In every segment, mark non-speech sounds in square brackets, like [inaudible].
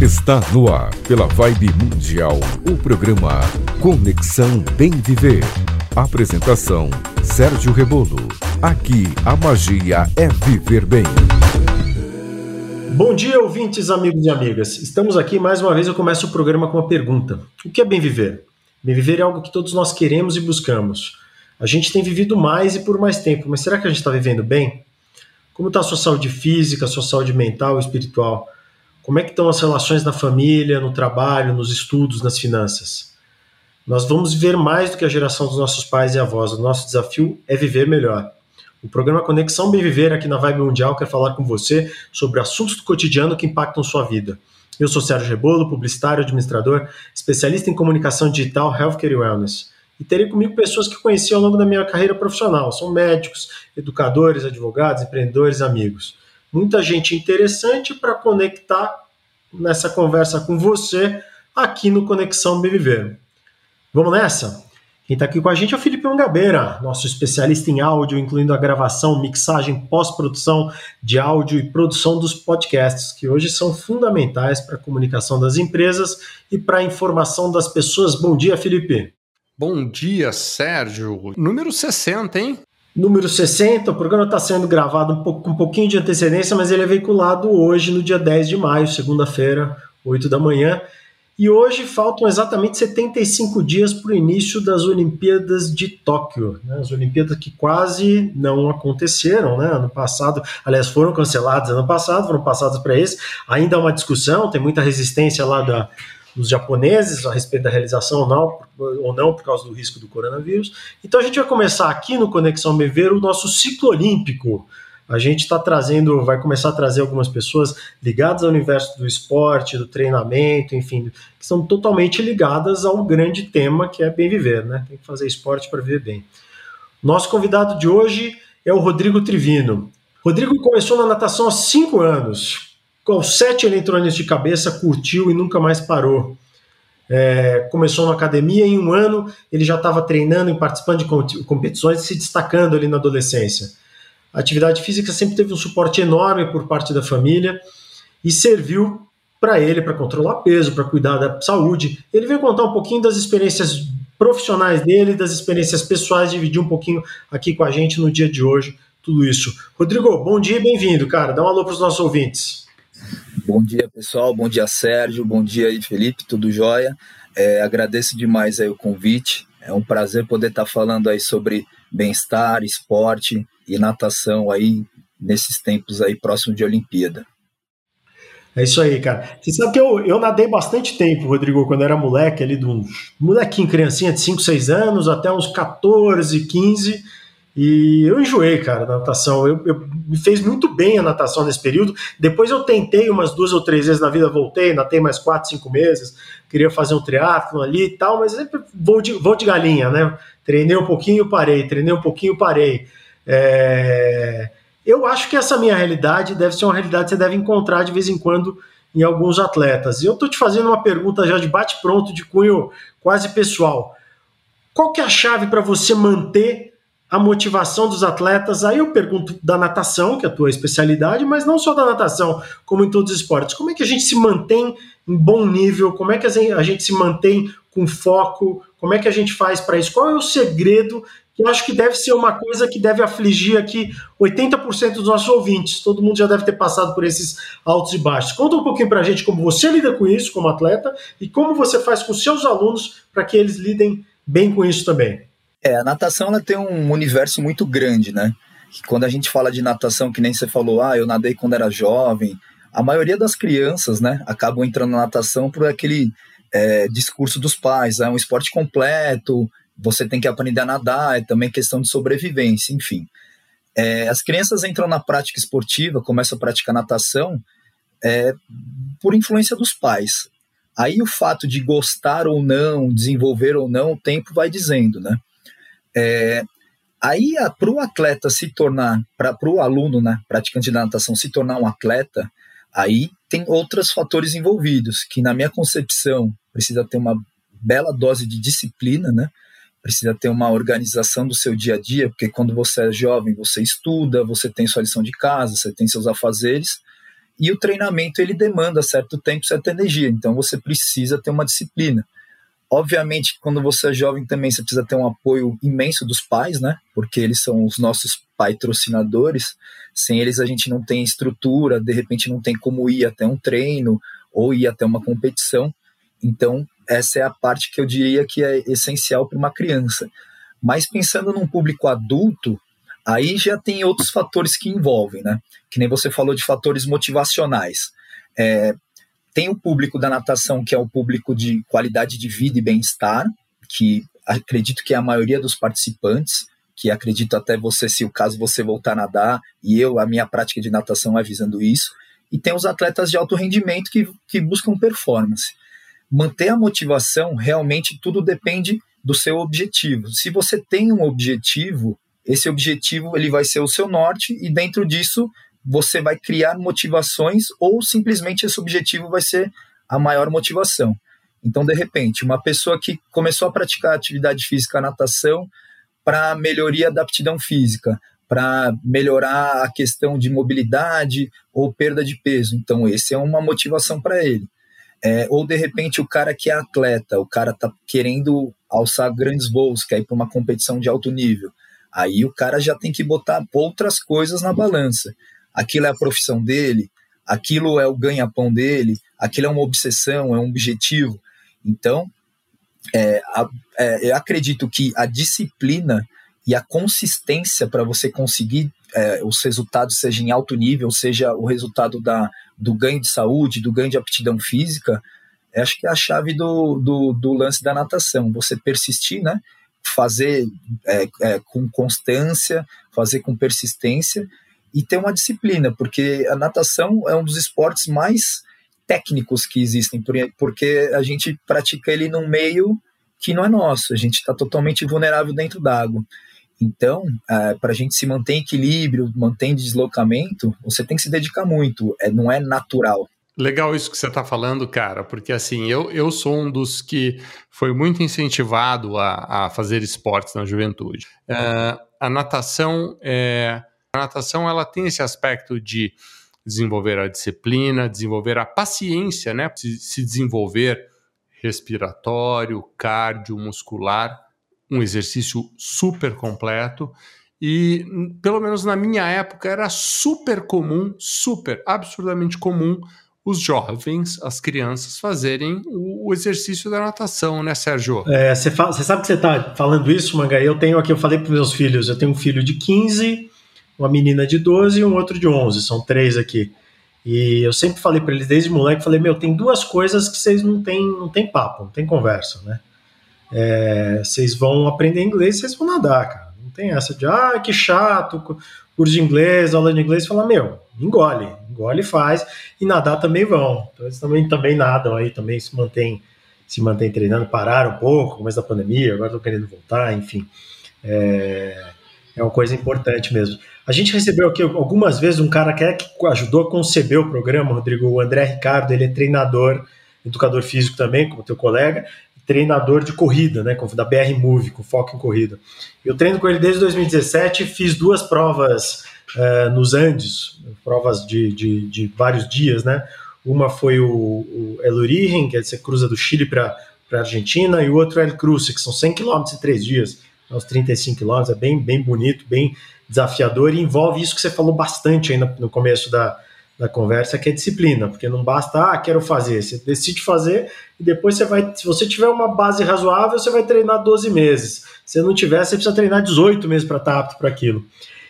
Está no ar, pela Vibe Mundial, o programa Conexão Bem Viver. Apresentação: Sérgio Rebolo. Aqui a magia é viver bem. Bom dia, ouvintes, amigos e amigas. Estamos aqui mais uma vez. Eu começo o programa com uma pergunta: O que é bem viver? Bem viver é algo que todos nós queremos e buscamos. A gente tem vivido mais e por mais tempo, mas será que a gente está vivendo bem? Como está a sua saúde física, a sua saúde mental e espiritual? Como é que estão as relações na família, no trabalho, nos estudos, nas finanças? Nós vamos viver mais do que a geração dos nossos pais e avós. O nosso desafio é viver melhor. O programa Conexão Bem Viver aqui na Vibe Mundial quer falar com você sobre assuntos do cotidiano que impactam sua vida. Eu sou Sérgio Rebolo, publicitário, administrador, especialista em comunicação digital, healthcare e wellness. E terei comigo pessoas que conheci ao longo da minha carreira profissional. São médicos, educadores, advogados, empreendedores, amigos muita gente interessante para conectar nessa conversa com você aqui no Conexão BVV. Vamos nessa? Quem está aqui com a gente é o Felipe Mangabeira, nosso especialista em áudio, incluindo a gravação, mixagem, pós-produção de áudio e produção dos podcasts, que hoje são fundamentais para a comunicação das empresas e para a informação das pessoas. Bom dia, Felipe. Bom dia, Sérgio. Número 60, hein? Número 60. O programa está sendo gravado um pouco, com um pouquinho de antecedência, mas ele é veiculado hoje, no dia 10 de maio, segunda-feira, 8 da manhã. E hoje faltam exatamente 75 dias para o início das Olimpíadas de Tóquio. Né? As Olimpíadas que quase não aconteceram né? ano passado, aliás, foram canceladas ano passado, foram passadas para esse. Ainda há uma discussão, tem muita resistência lá da, dos japoneses a respeito da realização ou não, ou não por causa do risco do coronavírus. Então a gente vai começar aqui no Conexão Mever o nosso ciclo olímpico. A gente está trazendo, vai começar a trazer algumas pessoas ligadas ao universo do esporte, do treinamento, enfim, que são totalmente ligadas ao grande tema que é bem viver, né? Tem que fazer esporte para viver bem. Nosso convidado de hoje é o Rodrigo Trivino. Rodrigo começou na natação há cinco anos, com sete eletrônicos de cabeça, curtiu e nunca mais parou. É, começou na academia em um ano ele já estava treinando e participando de competições e se destacando ali na adolescência. A atividade física sempre teve um suporte enorme por parte da família e serviu para ele para controlar peso, para cuidar da saúde. Ele veio contar um pouquinho das experiências profissionais dele, das experiências pessoais, dividir um pouquinho aqui com a gente no dia de hoje, tudo isso. Rodrigo, bom dia e bem-vindo, cara. Dá um alô para os nossos ouvintes. Bom dia, pessoal. Bom dia, Sérgio. Bom dia aí, Felipe. Tudo jóia? É, agradeço demais aí o convite. É um prazer poder estar falando aí sobre bem-estar, esporte e natação aí nesses tempos aí próximos de Olimpíada. É isso aí, cara. Você sabe que eu, eu nadei bastante tempo, Rodrigo, quando era moleque, ali de um molequinho, criancinha de 5, 6 anos, até uns 14, 15 e eu enjoei, cara, da natação. Eu, eu, me fez muito bem a natação nesse período. Depois eu tentei umas duas ou três vezes na vida, voltei, natei mais quatro, cinco meses. Queria fazer um triatlo ali e tal, mas vou de, vou de galinha, né? Treinei um pouquinho, parei. Treinei um pouquinho, parei. É... Eu acho que essa minha realidade deve ser uma realidade que você deve encontrar de vez em quando em alguns atletas. E eu tô te fazendo uma pergunta já de bate-pronto, de cunho quase pessoal. Qual que é a chave para você manter a motivação dos atletas. Aí eu pergunto da natação, que é a tua especialidade, mas não só da natação, como em todos os esportes. Como é que a gente se mantém em bom nível? Como é que a gente se mantém com foco? Como é que a gente faz para isso? Qual é o segredo? Que eu acho que deve ser uma coisa que deve afligir aqui 80% dos nossos ouvintes. Todo mundo já deve ter passado por esses altos e baixos. Conta um pouquinho para a gente como você lida com isso como atleta e como você faz com seus alunos para que eles lidem bem com isso também. É, a natação ela tem um universo muito grande, né? Quando a gente fala de natação, que nem você falou, ah, eu nadei quando era jovem, a maioria das crianças, né, acabam entrando na natação por aquele é, discurso dos pais, é um esporte completo, você tem que aprender a nadar, é também questão de sobrevivência, enfim. É, as crianças entram na prática esportiva, começam a praticar natação é, por influência dos pais. Aí o fato de gostar ou não, desenvolver ou não, o tempo vai dizendo, né? É, aí, para o atleta se tornar, para o aluno, né, praticante da natação, se tornar um atleta, aí tem outros fatores envolvidos, que na minha concepção precisa ter uma bela dose de disciplina, né? Precisa ter uma organização do seu dia a dia, porque quando você é jovem, você estuda, você tem sua lição de casa, você tem seus afazeres, e o treinamento ele demanda certo tempo, certa energia, então você precisa ter uma disciplina. Obviamente, quando você é jovem também você precisa ter um apoio imenso dos pais, né? Porque eles são os nossos patrocinadores. Sem eles a gente não tem estrutura, de repente não tem como ir até um treino ou ir até uma competição. Então, essa é a parte que eu diria que é essencial para uma criança. Mas pensando num público adulto, aí já tem outros fatores que envolvem, né? Que nem você falou de fatores motivacionais. É, tem o público da natação, que é o público de qualidade de vida e bem-estar, que acredito que é a maioria dos participantes, que acredito até você, se o caso você voltar a nadar, e eu, a minha prática de natação é visando isso. E tem os atletas de alto rendimento que, que buscam performance. Manter a motivação, realmente tudo depende do seu objetivo. Se você tem um objetivo, esse objetivo ele vai ser o seu norte e dentro disso você vai criar motivações ou simplesmente esse objetivo vai ser a maior motivação. Então, de repente, uma pessoa que começou a praticar atividade física, natação, para melhoria da aptidão física, para melhorar a questão de mobilidade ou perda de peso. Então, esse é uma motivação para ele. É, ou de repente o cara que é atleta, o cara tá querendo alçar grandes voos, quer ir para uma competição de alto nível. Aí o cara já tem que botar outras coisas na balança aquilo é a profissão dele, aquilo é o ganha-pão dele, aquilo é uma obsessão, é um objetivo. Então, é, a, é, eu acredito que a disciplina e a consistência para você conseguir é, os resultados, seja em alto nível, seja o resultado da, do ganho de saúde, do ganho de aptidão física, acho que é a chave do, do, do lance da natação. Você persistir, né? fazer é, é, com constância, fazer com persistência e ter uma disciplina, porque a natação é um dos esportes mais técnicos que existem, porque a gente pratica ele num meio que não é nosso, a gente está totalmente vulnerável dentro d'água. Então, é, para a gente se manter em equilíbrio, manter em deslocamento, você tem que se dedicar muito, é, não é natural. Legal isso que você está falando, cara, porque assim, eu, eu sou um dos que foi muito incentivado a, a fazer esportes na juventude. Uh, a natação é natação ela tem esse aspecto de desenvolver a disciplina, desenvolver a paciência, né? Se, se desenvolver respiratório, cardio, muscular, um exercício super completo. E, pelo menos na minha época, era super comum, super, absurdamente comum, os jovens, as crianças, fazerem o, o exercício da natação, né, Sérgio? É, você sabe que você está falando isso, Manga? Eu tenho aqui, eu falei para meus filhos, eu tenho um filho de 15 uma menina de 12 e um outro de 11, são três aqui. E eu sempre falei para eles desde moleque, falei, meu, tem duas coisas que vocês não tem, não tem papo, não tem conversa, né? É, vocês vão aprender inglês, vocês vão nadar, cara. Não tem essa de, ah, que chato, curso de inglês, aula de inglês, fala, meu, engole, engole e faz, e nadar também vão. Então eles também, também nadam aí, também se mantém se mantém treinando, pararam um pouco, começo da pandemia, agora estão querendo voltar, enfim. É, é uma coisa importante mesmo. A gente recebeu aqui algumas vezes um cara que, é, que ajudou a conceber o programa, Rodrigo, o André Ricardo, ele é treinador, educador físico também, como teu colega, treinador de corrida, né, da BR Move, com foco em corrida. Eu treino com ele desde 2017, fiz duas provas uh, nos Andes, provas de, de, de, vários dias, né? Uma foi o, o El Origen, que é você cruza do Chile para a Argentina, e o outro é El Cruce, que são 100 km em três dias aos 35 quilômetros, é bem, bem bonito, bem desafiador e envolve isso que você falou bastante aí no, começo da, da conversa, que é disciplina, porque não basta, ah, quero fazer, você decide fazer e depois você vai, se você tiver uma base razoável, você vai treinar 12 meses. Se não tiver, você precisa treinar 18 meses para estar apto para aquilo.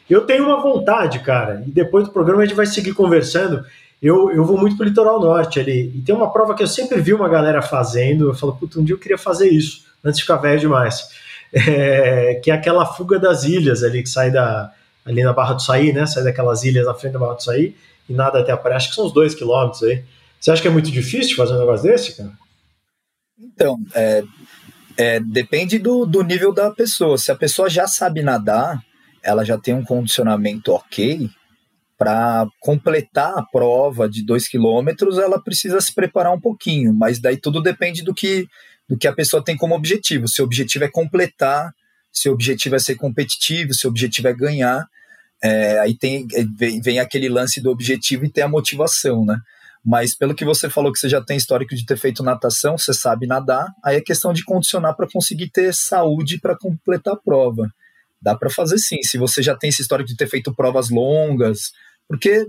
Eu tenho uma vontade, cara, e depois do programa a gente vai seguir conversando. Eu, eu vou muito para o litoral norte ali, e tem uma prova que eu sempre vi uma galera fazendo. Eu falo, puta, um dia eu queria fazer isso, antes de ficar velho demais é, que é aquela fuga das ilhas ali, que sai da, ali na Barra do Saí, né? Sai daquelas ilhas na frente da Barra do Saí e nada até a praia. Acho que são uns dois quilômetros aí. Você acha que é muito difícil fazer um negócio desse, cara? Então, é, é, depende do, do nível da pessoa. Se a pessoa já sabe nadar, ela já tem um condicionamento ok, para completar a prova de dois quilômetros, ela precisa se preparar um pouquinho, mas daí tudo depende do que do que a pessoa tem como objetivo. Se o objetivo é completar, se o objetivo é ser competitivo, se o objetivo é ganhar. é, aí tem, é, vem, vem aquele lance do objetivo e tem a motivação, né? Mas pelo que você falou que você já tem histórico de ter feito natação, você sabe nadar, aí é questão de condicionar para conseguir ter saúde para completar a prova. Dá para fazer sim, se você já tem esse histórico de ter feito provas longas, porque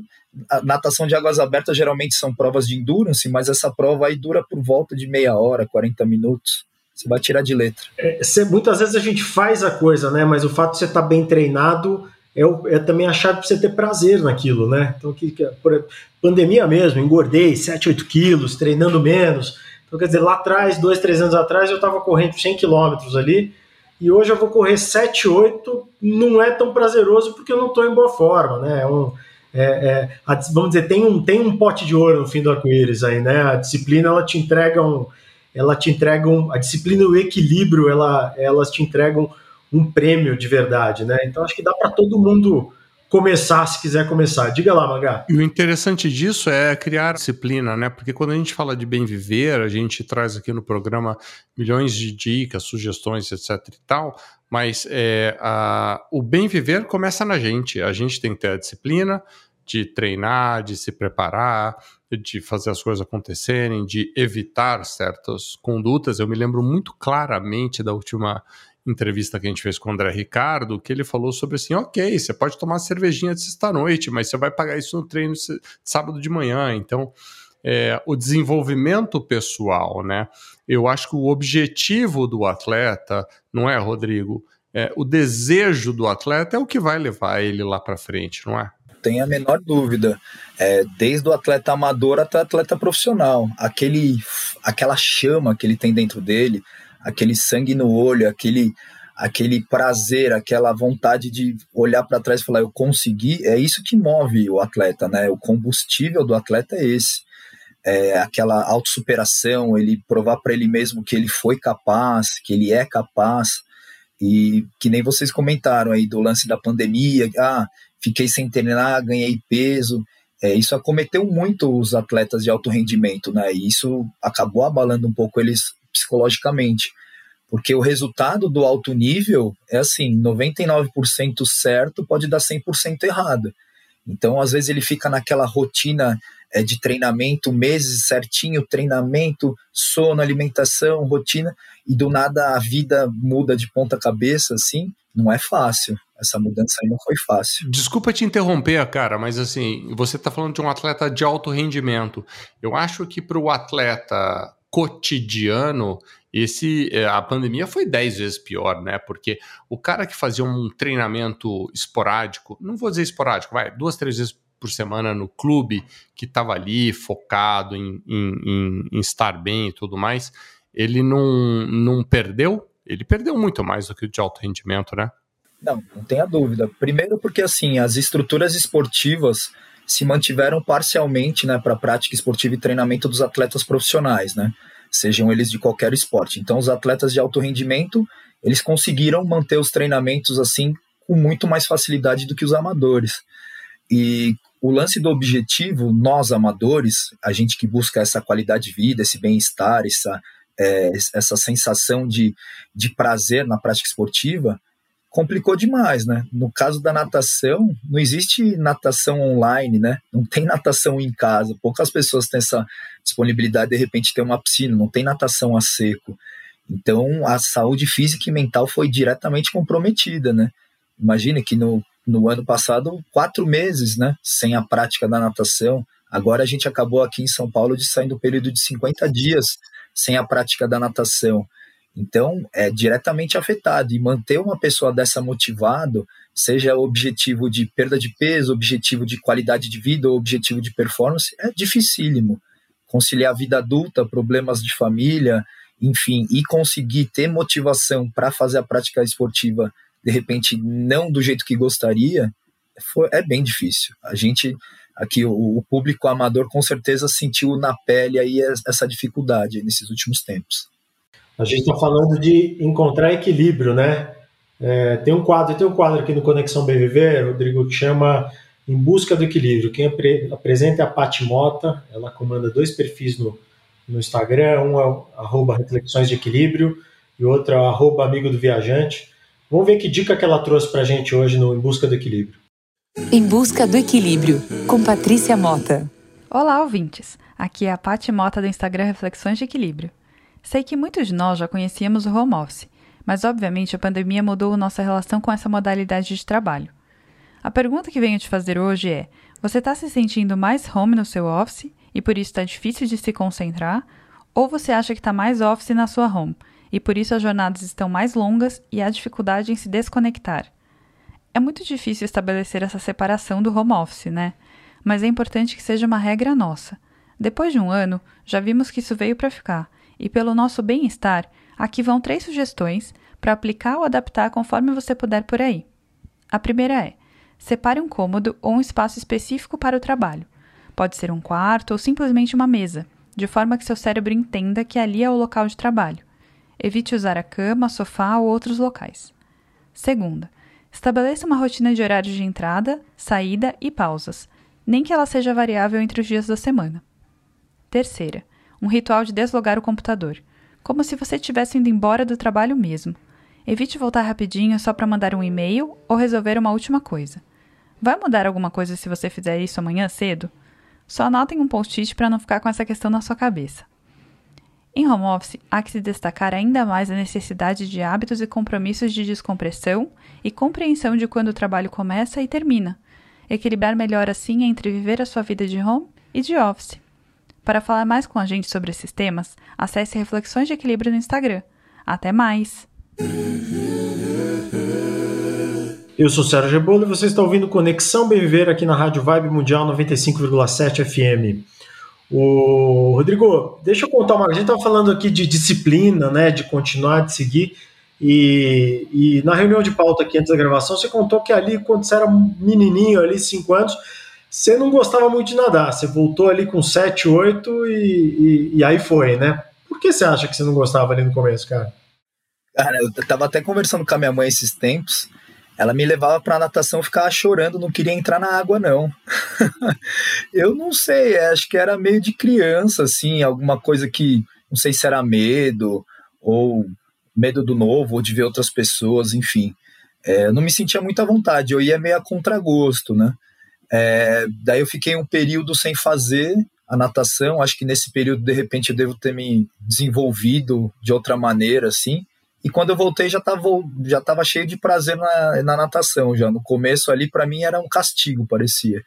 a natação de águas abertas geralmente são provas de endurance, mas essa prova aí dura por volta de meia hora, 40 minutos. Você vai tirar de letra. É, muitas vezes a gente faz a coisa, né? Mas o fato de você estar tá bem treinado é, o, é também a chave para você ter prazer naquilo, né? Então, que, que, por pandemia mesmo, engordei 7, 8 quilos, treinando menos. Então, quer dizer, lá atrás, dois, três anos atrás, eu estava correndo 100 quilômetros ali, e hoje eu vou correr 7, 8, não é tão prazeroso porque eu não estou em boa forma, né? É um, é, é, vamos dizer, tem um, tem um pote de ouro no fim do arco-íris aí, né? A disciplina, ela te entrega um, ela te entrega um, a disciplina e o equilíbrio, ela, elas te entregam um prêmio de verdade, né? Então acho que dá para todo mundo começar se quiser começar. Diga lá, Magá. E o interessante disso é criar disciplina, né? Porque quando a gente fala de bem viver, a gente traz aqui no programa milhões de dicas, sugestões, etc e tal, mas é, a, o bem viver começa na gente. A gente tem que ter a disciplina de treinar, de se preparar, de fazer as coisas acontecerem, de evitar certas condutas. Eu me lembro muito claramente da última entrevista que a gente fez com o André Ricardo, que ele falou sobre assim, ok, você pode tomar cervejinha de sexta-noite, mas você vai pagar isso no treino de sábado de manhã, então é, o desenvolvimento pessoal, né? Eu acho que o objetivo do atleta, não é, Rodrigo? É, o desejo do atleta é o que vai levar ele lá para frente, não é? Tem a menor dúvida. É, desde o atleta amador até o atleta profissional. Aquele, aquela chama que ele tem dentro dele, aquele sangue no olho, aquele aquele prazer, aquela vontade de olhar para trás e falar eu consegui, é isso que move o atleta, né? O combustível do atleta é esse. É aquela autossuperação, ele provar para ele mesmo que ele foi capaz, que ele é capaz. E que nem vocês comentaram aí do lance da pandemia, ah, fiquei sem treinar, ganhei peso. É, isso acometeu muito os atletas de alto rendimento, né? E isso acabou abalando um pouco eles psicologicamente. Porque o resultado do alto nível é assim, 99% certo pode dar 100% errado. Então, às vezes ele fica naquela rotina é, de treinamento, meses certinho, treinamento, sono, alimentação, rotina, e do nada a vida muda de ponta cabeça, assim, não é fácil. Essa mudança aí não foi fácil. Desculpa te interromper, cara, mas assim, você está falando de um atleta de alto rendimento. Eu acho que para o atleta cotidiano, esse é, a pandemia foi dez vezes pior, né? Porque o cara que fazia um treinamento esporádico, não vou dizer esporádico, vai, duas, três vezes por semana no clube, que estava ali focado em, em, em, em, estar bem e tudo mais, ele não, não perdeu? Ele perdeu muito mais do que o de alto rendimento, né? Não, não tenha dúvida. Primeiro porque assim, as estruturas esportivas se mantiveram parcialmente né, para a prática esportiva e treinamento dos atletas profissionais, né? Sejam eles de qualquer esporte. Então, os atletas de alto rendimento, eles conseguiram manter os treinamentos assim com muito mais facilidade do que os amadores. E o lance do objetivo, nós amadores, a gente que busca essa qualidade de vida, esse bem-estar, essa, é, essa sensação de, de prazer na prática esportiva, complicou demais, né? No caso da natação, não existe natação online, né? Não tem natação em casa. Poucas pessoas têm essa disponibilidade de, repente ter uma piscina, não tem natação a seco. Então, a saúde física e mental foi diretamente comprometida, né? Imagine que no, no ano passado, quatro meses, né? Sem a prática da natação. Agora a gente acabou aqui em São Paulo de sair do período de 50 dias sem a prática da natação. Então, é diretamente afetado. E manter uma pessoa dessa motivado, seja objetivo de perda de peso, objetivo de qualidade de vida ou objetivo de performance, é dificílimo. Conciliar a vida adulta, problemas de família, enfim, e conseguir ter motivação para fazer a prática esportiva, de repente, não do jeito que gostaria, foi, é bem difícil. A gente, aqui, o, o público amador, com certeza sentiu na pele aí essa dificuldade nesses últimos tempos. A gente está falando de encontrar equilíbrio, né? É, tem um quadro, tem um quadro aqui no Conexão Bem Viver, Rodrigo, que chama Em Busca do Equilíbrio. Quem apre, apresenta é a Pati Mota, ela comanda dois perfis no, no Instagram, um é arroba Reflexões de Equilíbrio e outro é arroba Amigo do Viajante. Vamos ver que dica que ela trouxe para a gente hoje no Em Busca do Equilíbrio. Em busca do equilíbrio, com Patrícia Mota. Olá, ouvintes. Aqui é a Paty Mota do Instagram Reflexões de Equilíbrio. Sei que muitos de nós já conhecíamos o home office, mas obviamente a pandemia mudou nossa relação com essa modalidade de trabalho. A pergunta que venho te fazer hoje é: você está se sentindo mais home no seu office e por isso está difícil de se concentrar? Ou você acha que está mais office na sua home e por isso as jornadas estão mais longas e há dificuldade em se desconectar? É muito difícil estabelecer essa separação do home office, né? Mas é importante que seja uma regra nossa. Depois de um ano, já vimos que isso veio para ficar, e pelo nosso bem-estar, aqui vão três sugestões para aplicar ou adaptar conforme você puder por aí. A primeira é: separe um cômodo ou um espaço específico para o trabalho. Pode ser um quarto ou simplesmente uma mesa, de forma que seu cérebro entenda que ali é o local de trabalho. Evite usar a cama, sofá ou outros locais. Segunda, Estabeleça uma rotina de horários de entrada, saída e pausas, nem que ela seja variável entre os dias da semana. Terceira, um ritual de deslogar o computador, como se você estivesse indo embora do trabalho mesmo. Evite voltar rapidinho só para mandar um e-mail ou resolver uma última coisa. Vai mudar alguma coisa se você fizer isso amanhã cedo? Só anotem um post-it para não ficar com essa questão na sua cabeça. Em home office, há que se destacar ainda mais a necessidade de hábitos e compromissos de descompressão e compreensão de quando o trabalho começa e termina. Equilibrar melhor assim entre viver a sua vida de home e de office. Para falar mais com a gente sobre esses temas, acesse Reflexões de Equilíbrio no Instagram. Até mais! Eu sou Sérgio Rebolo e você está ouvindo Conexão Bem Viver aqui na Rádio Vibe Mundial 95,7 FM. O Rodrigo, deixa eu contar uma. A gente estava falando aqui de disciplina, né? De continuar, de seguir. E, e, na reunião de pauta aqui antes da gravação, você contou que ali, quando você era menininho, ali, 5 anos, você não gostava muito de nadar. Você voltou ali com 7, 8 e, e, e, aí foi, né? Por que você acha que você não gostava ali no começo, cara? Cara, eu tava até conversando com a minha mãe esses tempos. Ela me levava pra natação, ficava chorando, não queria entrar na água, não. [laughs] eu não sei, acho que era meio de criança, assim, alguma coisa que, não sei se era medo, ou medo do novo, ou de ver outras pessoas, enfim. É, eu não me sentia muito à vontade, eu ia meio a contragosto, né? É, daí eu fiquei um período sem fazer a natação, acho que nesse período, de repente, eu devo ter me desenvolvido de outra maneira, assim, e quando eu voltei, já estava já tava cheio de prazer na, na natação. já No começo ali, para mim, era um castigo, parecia.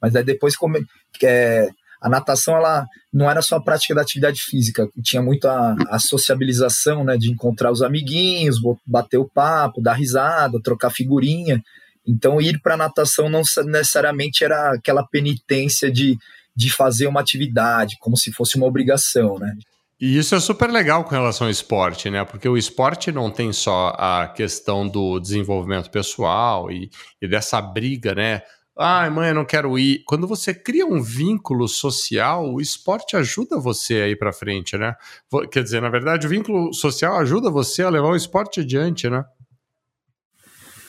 Mas aí depois, come, é, a natação ela não era só a prática da atividade física, tinha muito a, a sociabilização, né, de encontrar os amiguinhos, bater o papo, dar risada, trocar figurinha. Então, ir para a natação não necessariamente era aquela penitência de, de fazer uma atividade, como se fosse uma obrigação, né? E isso é super legal com relação ao esporte, né? Porque o esporte não tem só a questão do desenvolvimento pessoal e, e dessa briga, né? Ai, mãe, eu não quero ir. Quando você cria um vínculo social, o esporte ajuda você a ir para frente, né? Quer dizer, na verdade, o vínculo social ajuda você a levar o esporte adiante, né?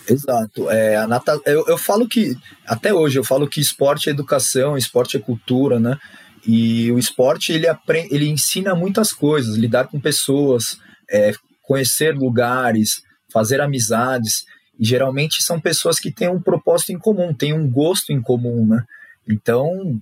Exato. É, a nata... eu, eu falo que, até hoje, eu falo que esporte é educação, esporte é cultura, né? E o esporte ele, aprende, ele ensina muitas coisas, lidar com pessoas, é, conhecer lugares, fazer amizades. E geralmente são pessoas que têm um propósito em comum, têm um gosto em comum, né? Então,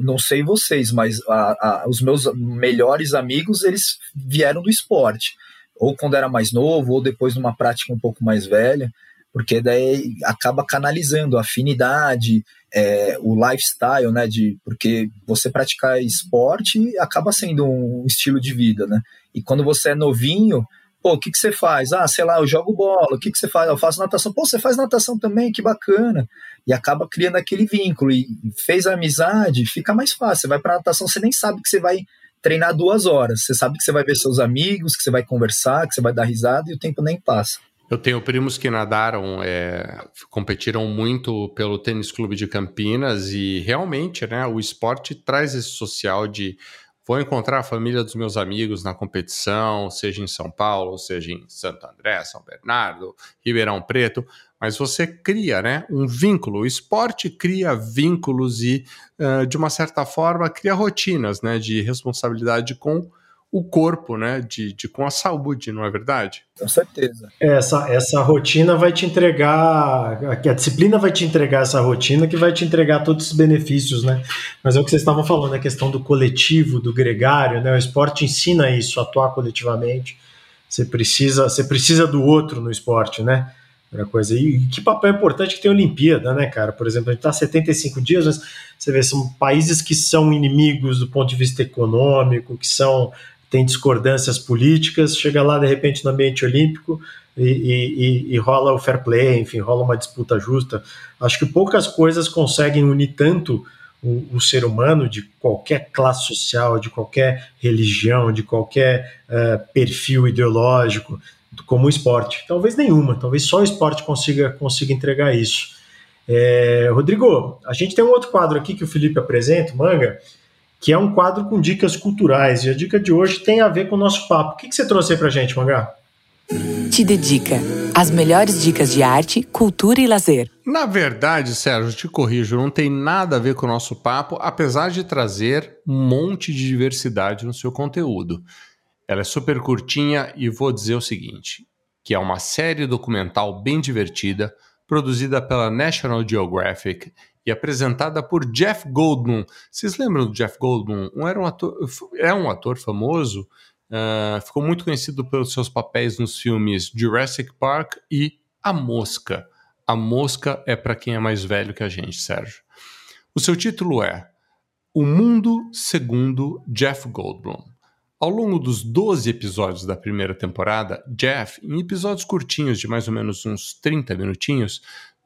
não sei vocês, mas a, a, os meus melhores amigos eles vieram do esporte, ou quando era mais novo, ou depois de uma prática um pouco mais velha porque daí acaba canalizando a afinidade, é, o lifestyle, né? De, porque você praticar esporte acaba sendo um estilo de vida, né? E quando você é novinho, pô, o que, que você faz? Ah, sei lá, eu jogo bola, o que, que você faz? Eu faço natação. Pô, você faz natação também, que bacana. E acaba criando aquele vínculo. E fez a amizade, fica mais fácil. Você vai pra natação, você nem sabe que você vai treinar duas horas. Você sabe que você vai ver seus amigos, que você vai conversar, que você vai dar risada e o tempo nem passa. Eu tenho primos que nadaram, é, competiram muito pelo Tênis Clube de Campinas e realmente, né, o esporte traz esse social de vou encontrar a família dos meus amigos na competição, seja em São Paulo, seja em Santo André, São Bernardo, Ribeirão Preto, mas você cria, né, um vínculo. O esporte cria vínculos e, uh, de uma certa forma, cria rotinas, né, de responsabilidade com o corpo, né? De, de, com a saúde, não é verdade? Com certeza. Essa, essa rotina vai te entregar, a disciplina vai te entregar essa rotina que vai te entregar todos os benefícios, né? Mas é o que vocês estavam falando, a questão do coletivo, do gregário, né? O esporte ensina isso, atuar coletivamente. Você precisa, você precisa do outro no esporte, né? coisa. E que papel importante que tem a Olimpíada, né, cara? Por exemplo, a gente está 75 dias, mas você vê, são países que são inimigos do ponto de vista econômico, que são tem discordâncias políticas, chega lá de repente no ambiente olímpico e, e, e, rola o fair play, enfim, rola uma disputa justa. Acho que poucas coisas conseguem unir tanto o, o ser humano de qualquer classe social, de qualquer religião, de qualquer uh, perfil ideológico, como o esporte. Talvez nenhuma, talvez só o esporte consiga, consiga entregar isso. É, Rodrigo, a gente tem um outro quadro aqui que o Felipe apresenta, Manga, que é um quadro com dicas culturais. E a dica de hoje tem a ver com o nosso papo. O que, que você trouxe aí pra gente, Mangá? Te dedica as melhores dicas de arte, cultura e lazer. Na verdade, Sérgio, te corrijo, não tem nada a ver com o nosso papo, apesar de trazer um monte de diversidade no seu conteúdo. Ela é super curtinha e vou dizer o seguinte: que é uma série documental bem divertida, produzida pela National Geographic e apresentada por Jeff Goldblum. Vocês lembram do Jeff Goldblum? Um, era um ator, é um ator famoso, uh, ficou muito conhecido pelos seus papéis nos filmes Jurassic Park e A Mosca. A Mosca é para quem é mais velho que a gente, Sérgio. O seu título é O Mundo Segundo Jeff Goldblum. Ao longo dos 12 episódios da primeira temporada, Jeff, em episódios curtinhos de mais ou menos uns 30 minutinhos,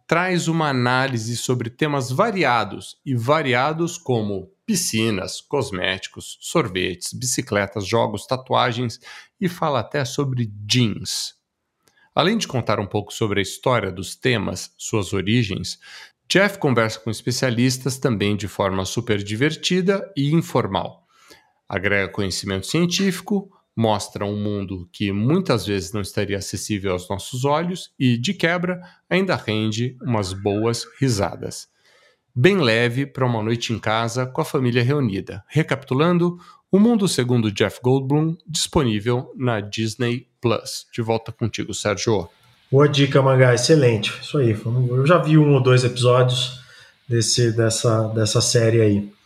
traz uma análise sobre temas variados e variados como piscinas, cosméticos, sorvetes, bicicletas, jogos, tatuagens e fala até sobre jeans. Além de contar um pouco sobre a história dos temas, suas origens, Jeff conversa com especialistas também de forma super divertida e informal. Agrega conhecimento científico, mostra um mundo que muitas vezes não estaria acessível aos nossos olhos e, de quebra, ainda rende umas boas risadas. Bem leve para uma noite em casa com a família reunida. Recapitulando, O Mundo Segundo Jeff Goldblum, disponível na Disney Plus. De volta contigo, Sérgio. Boa dica, Mangá, excelente. Isso aí, eu já vi um ou dois episódios desse, dessa, dessa série aí.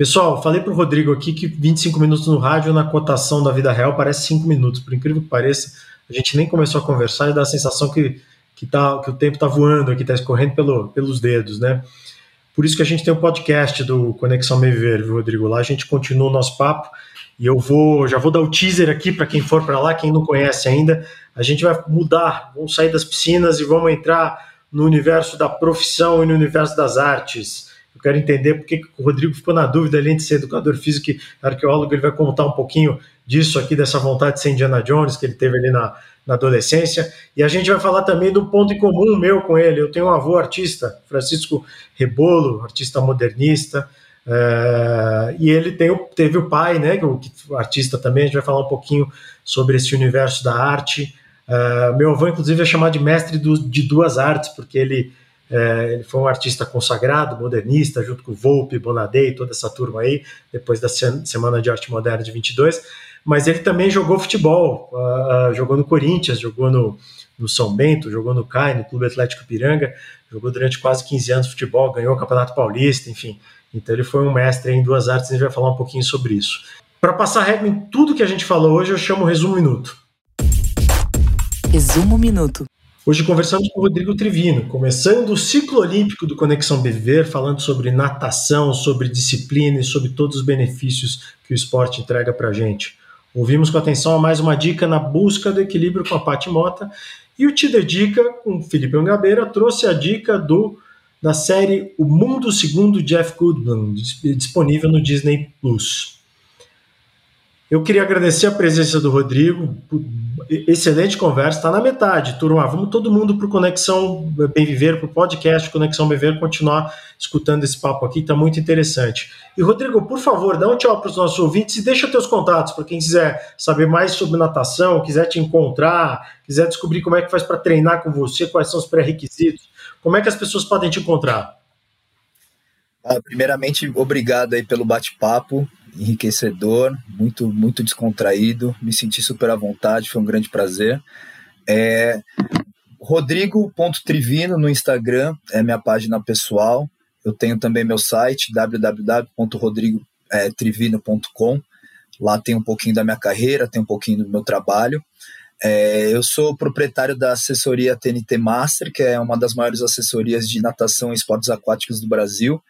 Pessoal, falei para o Rodrigo aqui que 25 minutos no rádio na cotação da vida real parece 5 minutos. Por incrível que pareça, a gente nem começou a conversar e dá a sensação que, que, tá, que o tempo está voando aqui, está escorrendo pelo, pelos dedos, né? Por isso que a gente tem o um podcast do Conexão Me Viver, viu, Rodrigo? Lá a gente continua o nosso papo e eu vou, já vou dar o teaser aqui para quem for para lá, quem não conhece ainda. A gente vai mudar, vamos sair das piscinas e vamos entrar no universo da profissão e no universo das artes eu quero entender porque o Rodrigo ficou na dúvida, além de ser educador físico e arqueólogo, ele vai contar um pouquinho disso aqui, dessa vontade de ser Indiana Jones que ele teve ali na, na adolescência. E a gente vai falar também do ponto em comum meu com ele. Eu tenho um avô artista, Francisco Rebolo, artista modernista. Uh, e ele tem, teve o pai, né, que o artista também. A gente vai falar um pouquinho sobre esse universo da arte. Uh, meu avô, inclusive, é chamado de mestre do, de duas artes, porque ele é, ele foi um artista consagrado, modernista, junto com Volpe, Bonadei, toda essa turma aí, depois da Semana de Arte Moderna de 22. Mas ele também jogou futebol, uh, jogou no Corinthians, jogou no, no São Bento, jogou no CAI, no Clube Atlético Piranga, jogou durante quase 15 anos futebol, ganhou o Campeonato Paulista, enfim. Então ele foi um mestre em duas artes e a gente vai falar um pouquinho sobre isso. Para passar regra em tudo que a gente falou hoje, eu chamo Resumo Minuto. Resumo Minuto. Hoje conversamos com o Rodrigo Trivino, começando o ciclo olímpico do Conexão Bever, falando sobre natação, sobre disciplina e sobre todos os benefícios que o esporte entrega para a gente. Ouvimos com atenção mais uma dica na busca do equilíbrio com a Pati Mota e o Te Dedica, com Felipe Angabeira, trouxe a dica do da série O Mundo Segundo Jeff Goodman, disponível no Disney Plus. Eu queria agradecer a presença do Rodrigo, excelente conversa, está na metade, turma. Vamos todo mundo para o Conexão Bem Viver, para o podcast Conexão Bem Viver, continuar escutando esse papo aqui, está muito interessante. E Rodrigo, por favor, dá um tchau para os nossos ouvintes e deixa teus contatos para quem quiser saber mais sobre natação, quiser te encontrar, quiser descobrir como é que faz para treinar com você, quais são os pré-requisitos, como é que as pessoas podem te encontrar. Ah, primeiramente, obrigado aí pelo bate-papo. Enriquecedor, muito, muito descontraído. Me senti super à vontade, foi um grande prazer. É, Rodrigo.trivino no Instagram é minha página pessoal. Eu tenho também meu site www.rodrigotrivino.com. Lá tem um pouquinho da minha carreira, tem um pouquinho do meu trabalho. É, eu sou proprietário da assessoria TNT Master, que é uma das maiores assessorias de natação e esportes aquáticos do Brasil.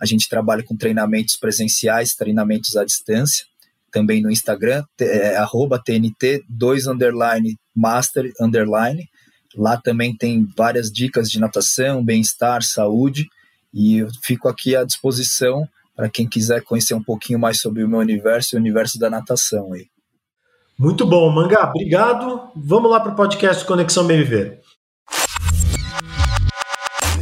A gente trabalha com treinamentos presenciais, treinamentos à distância. Também no Instagram, é, TNT2 underline master underline. Lá também tem várias dicas de natação, bem-estar, saúde. E eu fico aqui à disposição para quem quiser conhecer um pouquinho mais sobre o meu universo e o universo da natação aí. Muito bom, Mangá, obrigado. Vamos lá para o podcast Conexão Bem Viver.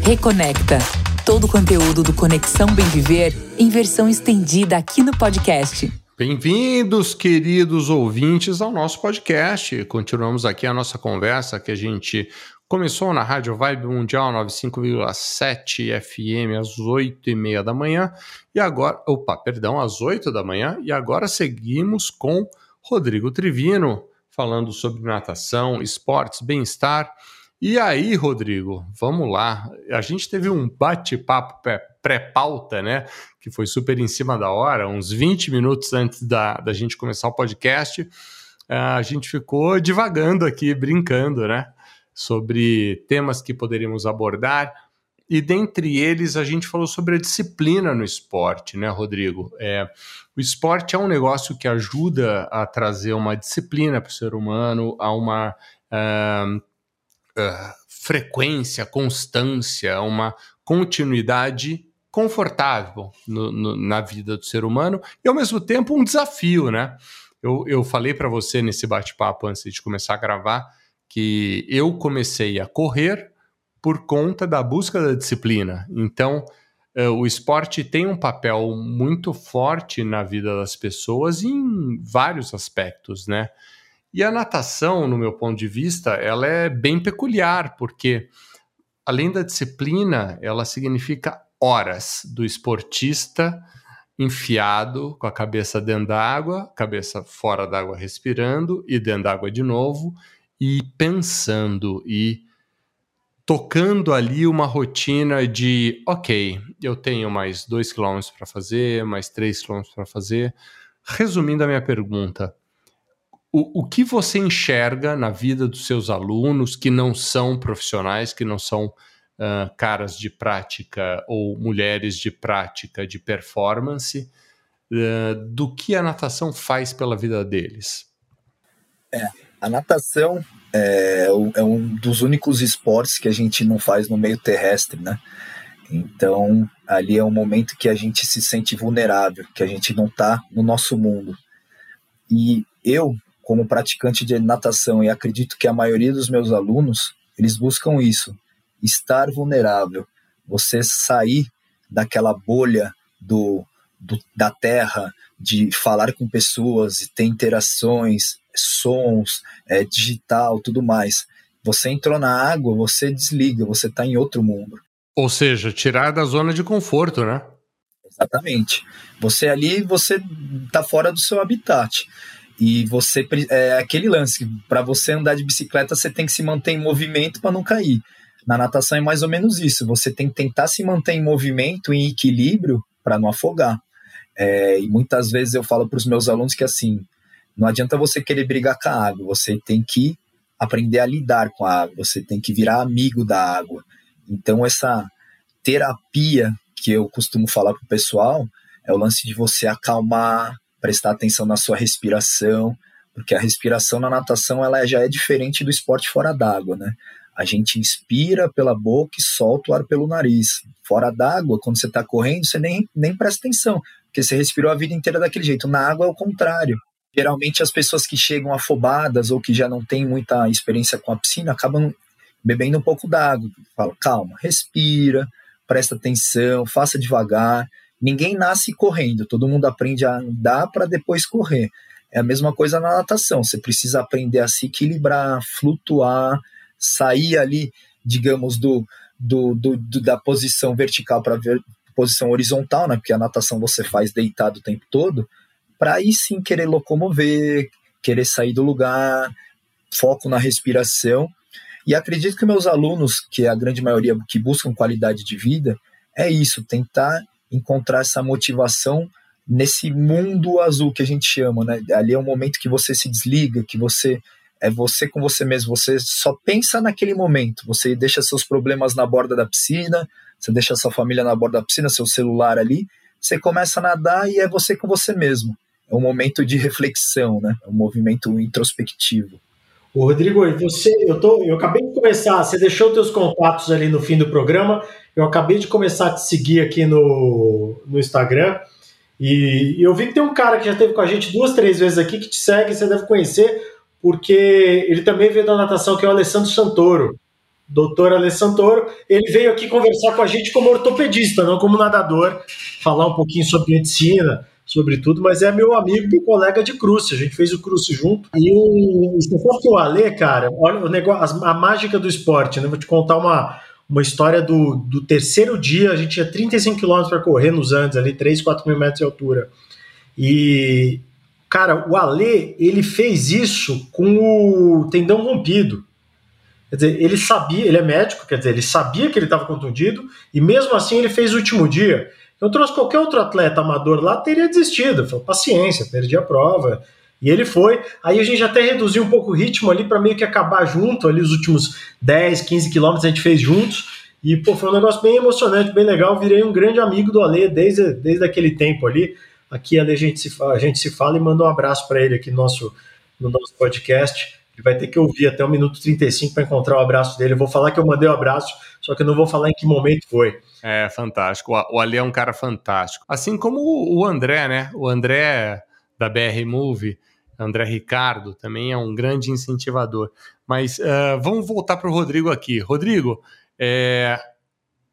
Reconecta. Todo o conteúdo do Conexão Bem Viver em versão estendida aqui no podcast. Bem-vindos, queridos ouvintes, ao nosso podcast. Continuamos aqui a nossa conversa que a gente começou na Rádio Vibe Mundial 95,7 FM às 8 e meia da manhã e agora, opa, perdão, às 8 da manhã e agora seguimos com Rodrigo Trivino falando sobre natação, esportes, bem-estar. E aí, Rodrigo, vamos lá. A gente teve um bate-papo pré-pauta, né? Que foi super em cima da hora, uns 20 minutos antes da, da gente começar o podcast. A gente ficou divagando aqui, brincando, né? Sobre temas que poderíamos abordar. E dentre eles, a gente falou sobre a disciplina no esporte, né, Rodrigo? É, o esporte é um negócio que ajuda a trazer uma disciplina para o ser humano, a uma uh, uh, frequência, constância, uma continuidade confortável no, no, na vida do ser humano e, ao mesmo tempo, um desafio, né? Eu, eu falei para você nesse bate-papo antes de começar a gravar que eu comecei a correr por conta da busca da disciplina. Então, uh, o esporte tem um papel muito forte na vida das pessoas em vários aspectos, né? E a natação, no meu ponto de vista, ela é bem peculiar, porque além da disciplina, ela significa horas do esportista enfiado com a cabeça dentro da água, cabeça fora d'água respirando e dentro d'água de novo e pensando e tocando ali uma rotina de, ok, eu tenho mais dois quilômetros para fazer, mais três quilômetros para fazer. Resumindo a minha pergunta, o, o que você enxerga na vida dos seus alunos que não são profissionais, que não são uh, caras de prática ou mulheres de prática de performance, uh, do que a natação faz pela vida deles? É, a natação é, é um dos únicos esportes que a gente não faz no meio terrestre, né? Então, ali é um momento que a gente se sente vulnerável, que a gente não está no nosso mundo. E eu, como praticante de natação, e acredito que a maioria dos meus alunos, eles buscam isso, estar vulnerável, você sair daquela bolha do, do da terra, de falar com pessoas e ter interações, sons, é, digital, tudo mais. Você entrou na água, você desliga, você está em outro mundo. Ou seja, tirar da zona de conforto, né? Exatamente. Você ali, você está fora do seu habitat. E você é aquele lance, para você andar de bicicleta, você tem que se manter em movimento para não cair. Na natação é mais ou menos isso. Você tem que tentar se manter em movimento, em equilíbrio, para não afogar. É, e muitas vezes eu falo para os meus alunos que assim, não adianta você querer brigar com a água, você tem que aprender a lidar com a água, você tem que virar amigo da água. Então, essa terapia que eu costumo falar para o pessoal é o lance de você acalmar, prestar atenção na sua respiração, porque a respiração na natação ela já é diferente do esporte fora d'água, né? A gente inspira pela boca e solta o ar pelo nariz. Fora d'água, quando você está correndo, você nem, nem presta atenção, porque você respirou a vida inteira daquele jeito. Na água é o contrário geralmente as pessoas que chegam afobadas ou que já não têm muita experiência com a piscina acabam bebendo um pouco d'água. Fala, calma, respira, presta atenção, faça devagar. Ninguém nasce correndo, todo mundo aprende a andar para depois correr. É a mesma coisa na natação, você precisa aprender a se equilibrar, flutuar, sair ali, digamos, do, do, do, do da posição vertical para posição horizontal, né? Porque a natação você faz deitado o tempo todo para aí sim querer locomover, querer sair do lugar, foco na respiração. E acredito que meus alunos, que é a grande maioria que buscam qualidade de vida, é isso, tentar encontrar essa motivação nesse mundo azul que a gente chama, né? Ali é um momento que você se desliga, que você é você com você mesmo, você só pensa naquele momento, você deixa seus problemas na borda da piscina, você deixa sua família na borda da piscina, seu celular ali, você começa a nadar e é você com você mesmo. É um momento de reflexão, né? É um movimento introspectivo. O Rodrigo, você, eu, tô, eu acabei de começar, você deixou teus contatos ali no fim do programa, eu acabei de começar a te seguir aqui no, no Instagram, e, e eu vi que tem um cara que já esteve com a gente duas, três vezes aqui, que te segue, você deve conhecer, porque ele também veio da natação, que é o Alessandro Santoro. Doutor Alessandro Santoro, ele veio aqui conversar com a gente como ortopedista, não como nadador, falar um pouquinho sobre medicina, sobre tudo, mas é meu amigo e colega de cruce. A gente fez o cruce junto. E o, você sabe que o Ale, cara, olha o negócio, a, a mágica do esporte, né? Vou te contar uma, uma história do, do terceiro dia. A gente tinha 35 quilômetros para correr nos Andes, ali, 3, 4 mil metros de altura. E Cara, o Alê, ele fez isso com o tendão rompido. Quer dizer, ele sabia, ele é médico, quer dizer, ele sabia que ele estava contundido e mesmo assim ele fez o último dia. Eu trouxe qualquer outro atleta amador lá, teria desistido. Falou, paciência, perdi a prova. E ele foi. Aí a gente até reduziu um pouco o ritmo ali para meio que acabar junto. Ali os últimos 10, 15 quilômetros a gente fez juntos. E pô, foi um negócio bem emocionante, bem legal. Virei um grande amigo do Ale desde, desde aquele tempo ali. Aqui a gente se fala, a gente se fala e manda um abraço para ele aqui no nosso, no nosso podcast. Ele vai ter que ouvir até o minuto 35 para encontrar o abraço dele. Eu vou falar que eu mandei o um abraço, só que eu não vou falar em que momento foi. É, fantástico. O Ali é um cara fantástico. Assim como o André, né? O André da BR Move, André Ricardo, também é um grande incentivador. Mas uh, vamos voltar para o Rodrigo aqui. Rodrigo, é,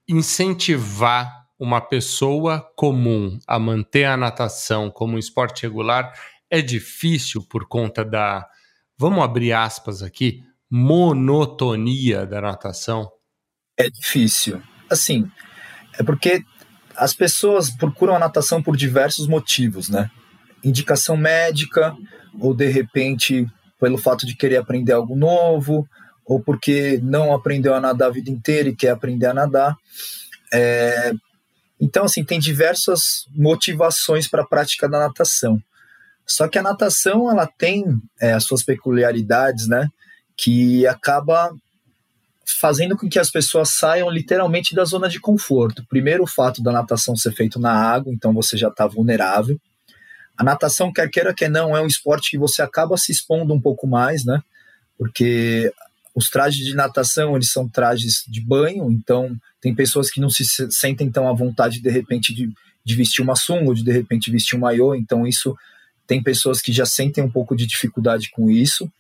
incentivar uma pessoa comum a manter a natação como um esporte regular é difícil por conta da, vamos abrir aspas aqui, monotonia da natação? É difícil. Assim, é porque as pessoas procuram a natação por diversos motivos, né? Indicação médica, ou de repente pelo fato de querer aprender algo novo, ou porque não aprendeu a nadar a vida inteira e quer aprender a nadar. É, então, assim, tem diversas motivações para a prática da natação. Só que a natação, ela tem é, as suas peculiaridades, né? Que acaba fazendo com que as pessoas saiam literalmente da zona de conforto. Primeiro, o fato da natação ser feito na água, então você já está vulnerável. A natação, quer queira que não, é um esporte que você acaba se expondo um pouco mais, né? Porque os trajes de natação, eles são trajes de banho, então tem pessoas que não se sentem tão à vontade, de repente, de, de vestir uma sunga, ou de, de repente, vestir um maiô, então isso tem pessoas que já sentem um pouco de dificuldade com isso.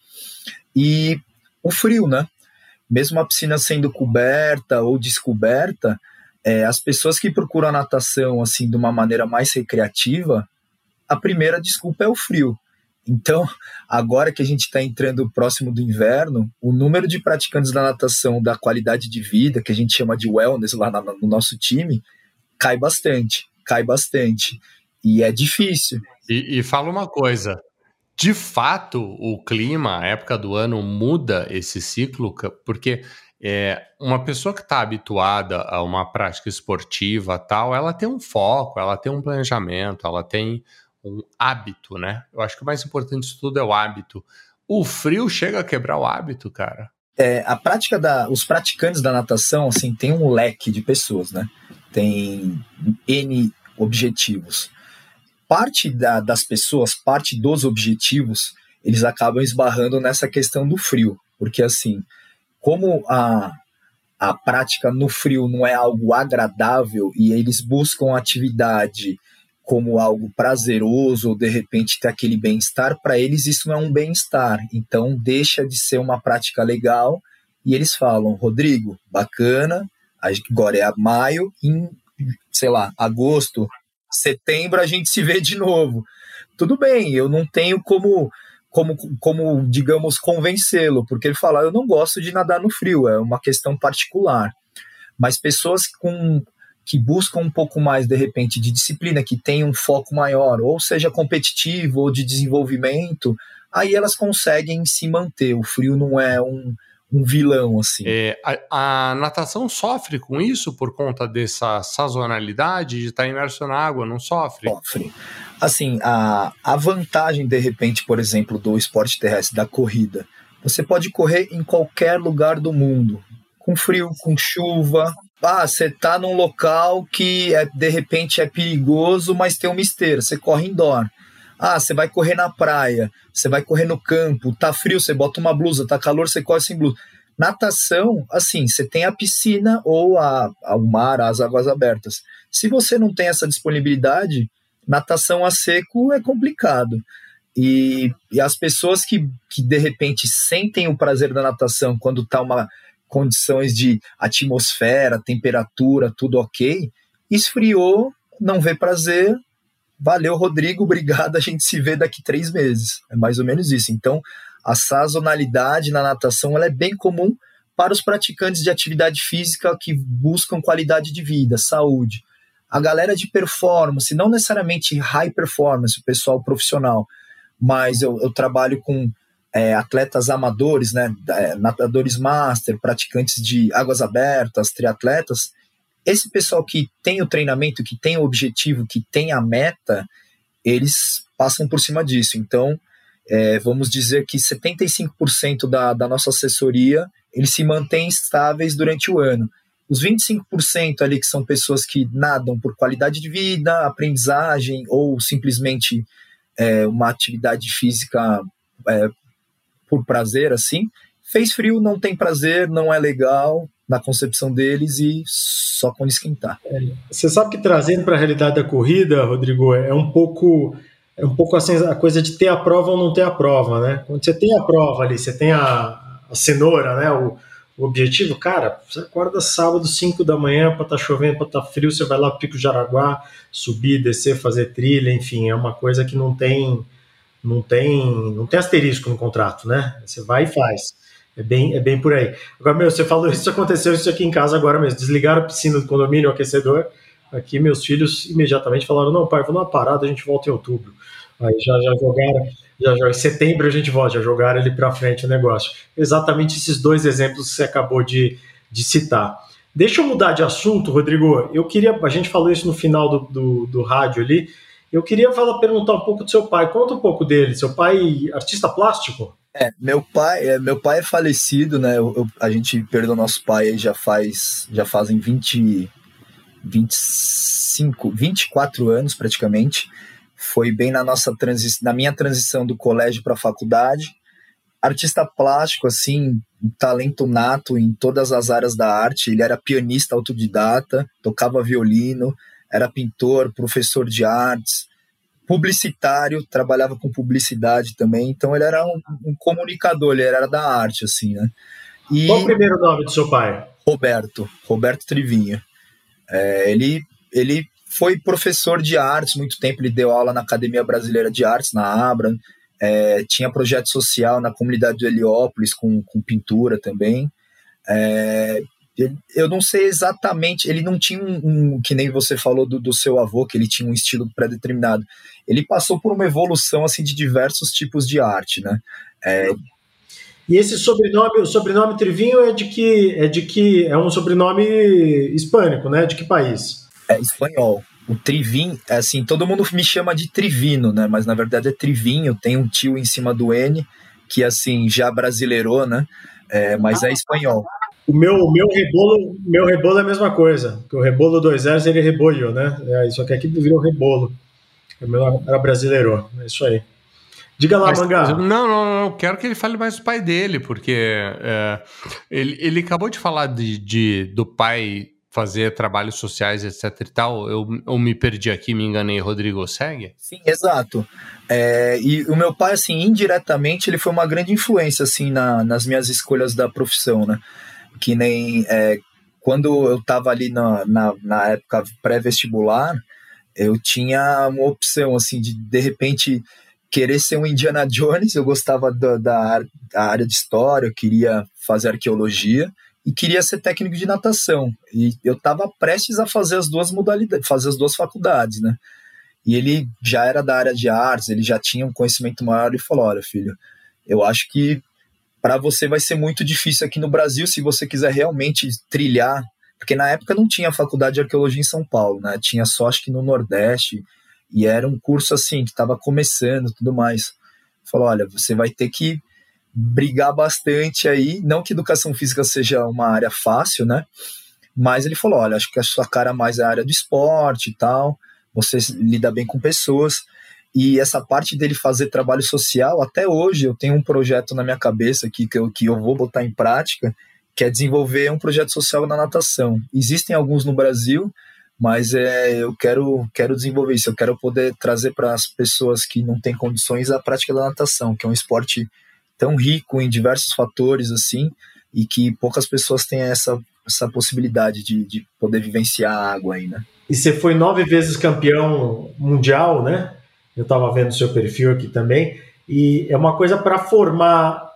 E o frio, né? Mesmo a piscina sendo coberta ou descoberta, é, as pessoas que procuram a natação assim de uma maneira mais recreativa, a primeira desculpa é o frio. Então, [laughs] agora que a gente está entrando próximo do inverno, o número de praticantes da natação da qualidade de vida, que a gente chama de wellness lá no nosso time, cai bastante, cai bastante. E é difícil. E, e fala uma coisa: de fato, o clima, a época do ano muda esse ciclo, porque é, uma pessoa que está habituada a uma prática esportiva tal, ela tem um foco, ela tem um planejamento, ela tem um hábito, né? Eu acho que o mais importante de tudo é o hábito. O frio chega a quebrar o hábito, cara. É, a prática da, os praticantes da natação, assim, tem um leque de pessoas, né? Tem N objetivos. Parte da, das pessoas, parte dos objetivos, eles acabam esbarrando nessa questão do frio, porque assim, como a, a prática no frio não é algo agradável e eles buscam atividade como algo prazeroso ou de repente ter aquele bem-estar, para eles isso não é um bem-estar. Então deixa de ser uma prática legal e eles falam: Rodrigo, bacana, agora é maio, em sei lá, agosto, setembro a gente se vê de novo. Tudo bem, eu não tenho como como, como digamos, convencê-lo, porque ele fala, eu não gosto de nadar no frio, é uma questão particular. Mas pessoas com que buscam um pouco mais, de repente, de disciplina, que tem um foco maior, ou seja competitivo ou de desenvolvimento, aí elas conseguem se manter. O frio não é um, um vilão, assim. É, a, a, natação sofre com isso por conta dessa sazonalidade de estar imerso na água, não sofre? Sofre. Assim, a, a vantagem, de repente, por exemplo, do esporte terrestre, da corrida, você pode correr em qualquer lugar do mundo, com frio, com chuva, ah, você tá num local que é, de repente é perigoso, mas tem uma esteira, você corre indoor. Ah, você vai correr na praia, você vai correr no campo, tá frio, você bota uma blusa, tá calor, você corre sem blusa. Natação, assim, você tem a piscina ou a, a, o mar, as águas abertas. Se você não tem essa disponibilidade, natação a seco é complicado. E, e as pessoas que, que de repente sentem o prazer da natação quando tá uma condições de atmosfera, temperatura, tudo ok. Esfriou, não vê prazer. Valeu, Rodrigo, obrigado. A gente se vê daqui três meses. É mais ou menos isso. Então, a sazonalidade na natação ela é bem comum para os praticantes de atividade física que buscam qualidade de vida, saúde. A galera de performance, não necessariamente high performance, o pessoal profissional, mas eu, eu trabalho com é, atletas amadores, né, é, nadadores master, praticantes de águas abertas, triatletas, esse pessoal que tem o treinamento, que tem o objetivo, que tem a meta, eles passam por cima disso. Então, é, vamos dizer que 75% da, da nossa assessoria eles se mantêm estáveis durante o ano. Os 25% ali que são pessoas que nadam por qualidade de vida, aprendizagem ou simplesmente é, uma atividade física é, por prazer, assim. Fez frio, não tem prazer, não é legal na concepção deles e só quando esquentar. É, você sabe que trazendo para a realidade da corrida, Rodrigo, é um pouco é um pouco assim a coisa de ter a prova ou não ter a prova, né? Quando você tem a prova ali, você tem a, a cenoura, né? O, o objetivo, cara, você acorda sábado, 5 da manhã, para estar tá chovendo, para estar tá frio, você vai lá pro Pico Jaraguá, subir, descer, fazer trilha, enfim, é uma coisa que não tem não tem, não tem asterisco no contrato, né? Você vai e faz. É bem, é bem por aí. Agora, meu, você falou isso, aconteceu isso aqui em casa agora mesmo. Desligaram a piscina do condomínio, o aquecedor. Aqui, meus filhos imediatamente falaram: não, pai, vou dar uma parada, a gente volta em outubro. Aí já, já jogaram, já, já em setembro a gente volta, já jogaram ele para frente o negócio. Exatamente esses dois exemplos que você acabou de, de citar. Deixa eu mudar de assunto, Rodrigo. Eu queria, a gente falou isso no final do, do, do rádio ali. Eu queria falar, perguntar um pouco do seu pai. Conta um pouco dele. Seu pai, artista plástico? É, meu pai, é, meu pai é falecido, né? Eu, eu, a gente perdeu nosso pai já faz, já fazem 20, 25, 24 anos praticamente. Foi bem na nossa transição, na minha transição do colégio para a faculdade. Artista plástico, assim, talento nato em todas as áreas da arte. Ele era pianista autodidata, tocava violino, era pintor, professor de artes, publicitário, trabalhava com publicidade também, então ele era um, um comunicador, ele era da arte, assim, né? E Qual o primeiro nome do seu pai? Roberto, Roberto Trivinha. É, ele, ele foi professor de artes muito tempo, ele deu aula na Academia Brasileira de Artes, na Abra, é, tinha projeto social na comunidade do Heliópolis com, com pintura também. É, eu não sei exatamente, ele não tinha um, um que nem você falou do, do, seu avô, que ele tinha um estilo pré-determinado. Ele passou por uma evolução assim de diversos tipos de arte, né? É... E esse sobrenome, o sobrenome Trivinho é de que é de que é um sobrenome hispânico, né? De que país? É espanhol. O Trivin, é assim, todo mundo me chama de Trivino, né? Mas na verdade é Trivinho, tem um tio em cima do N, que assim já brasileirou, né? É, mas é espanhol. O meu, o meu rebolo, meu rebolo é a mesma coisa. Porque o rebolo do exército ele rebolho, né? É, só que aqui virou rebolo. O meu era brasileiro. É isso aí. Diga lá, Mas, Mangá. Não, não, não. Quero que ele fale mais do pai dele, porque é, ele, ele acabou de falar de, de, do pai fazer trabalhos sociais, etc e tal. Eu, eu me perdi aqui, me enganei. Rodrigo, segue? Sim, exato. É, e o meu pai, assim, indiretamente, ele foi uma grande influência, assim, na, nas minhas escolhas da profissão, né? Que nem é, quando eu estava ali na, na, na época pré-vestibular, eu tinha uma opção assim de de repente querer ser um Indiana Jones, eu gostava da, da, da área de história, eu queria fazer arqueologia, e queria ser técnico de natação. E eu estava prestes a fazer as duas modalidades, fazer as duas faculdades, né? E ele já era da área de artes, ele já tinha um conhecimento maior e falou: Olha, filho, eu acho que para você vai ser muito difícil aqui no Brasil se você quiser realmente trilhar, porque na época não tinha faculdade de arqueologia em São Paulo, né? Tinha só acho que no Nordeste e era um curso assim que estava começando, tudo mais. Falou, olha, você vai ter que brigar bastante aí, não que educação física seja uma área fácil, né? Mas ele falou, olha, acho que a sua cara mais é a área do esporte e tal, você lida bem com pessoas. E essa parte dele fazer trabalho social, até hoje eu tenho um projeto na minha cabeça aqui que eu, que eu vou botar em prática, que é desenvolver um projeto social na natação. Existem alguns no Brasil, mas é, eu quero, quero desenvolver isso, eu quero poder trazer para as pessoas que não têm condições a prática da natação, que é um esporte tão rico em diversos fatores assim, e que poucas pessoas têm essa, essa possibilidade de, de poder vivenciar a água aí, né? E você foi nove vezes campeão mundial, né? Eu estava vendo seu perfil aqui também. E é uma coisa para formar